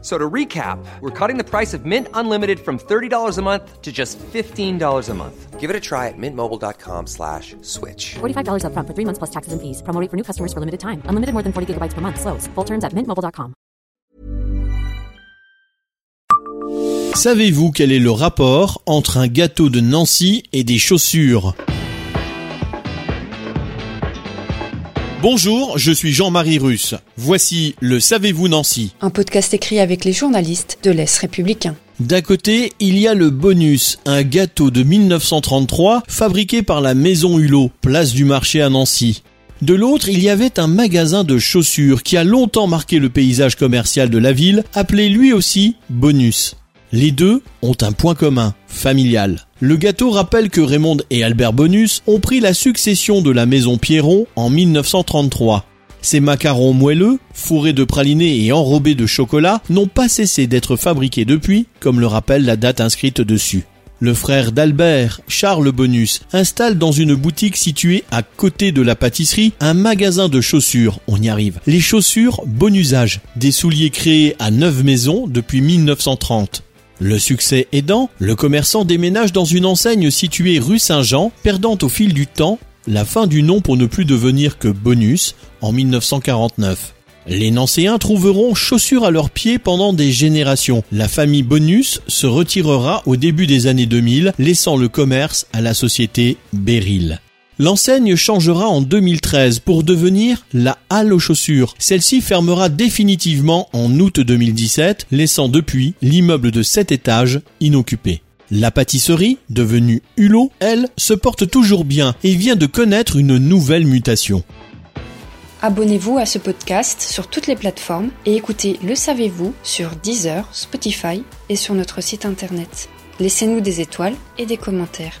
F- So to recap, we're cutting the price of Mint Unlimited from $30 a month to just $15 a month. Give it a try at mintmobile.com slash switch. $45 upfront for three months plus taxes and fees. Promo rate for new customers for limited time. Unlimited more than 40 gigabytes per month. Slows. Full terms at mintmobile.com. Savez-vous quel est le rapport entre un gâteau de Nancy et des chaussures Bonjour, je suis Jean-Marie Russe. Voici le Savez-vous Nancy Un podcast écrit avec les journalistes de l'Est républicain. D'un côté, il y a le bonus, un gâteau de 1933 fabriqué par la Maison Hulot, place du marché à Nancy. De l'autre, il y avait un magasin de chaussures qui a longtemps marqué le paysage commercial de la ville, appelé lui aussi Bonus. Les deux ont un point commun, familial. Le gâteau rappelle que Raymond et Albert Bonus ont pris la succession de la maison Pierron en 1933. Ces macarons moelleux, fourrés de pralinés et enrobés de chocolat, n'ont pas cessé d'être fabriqués depuis, comme le rappelle la date inscrite dessus. Le frère d'Albert, Charles Bonus, installe dans une boutique située à côté de la pâtisserie un magasin de chaussures. On y arrive. Les chaussures bon usage, des souliers créés à neuf maisons depuis 1930. Le succès aidant, le commerçant déménage dans une enseigne située rue Saint-Jean, perdant au fil du temps la fin du nom pour ne plus devenir que Bonus en 1949. Les Nancéens trouveront chaussures à leurs pieds pendant des générations. La famille Bonus se retirera au début des années 2000, laissant le commerce à la société Beryl. L'enseigne changera en 2013 pour devenir la Halle aux chaussures. Celle-ci fermera définitivement en août 2017, laissant depuis l'immeuble de 7 étages inoccupé. La pâtisserie, devenue Hulot, elle, se porte toujours bien et vient de connaître une nouvelle mutation. Abonnez-vous à ce podcast sur toutes les plateformes et écoutez Le Savez-vous sur Deezer, Spotify et sur notre site internet. Laissez-nous des étoiles et des commentaires.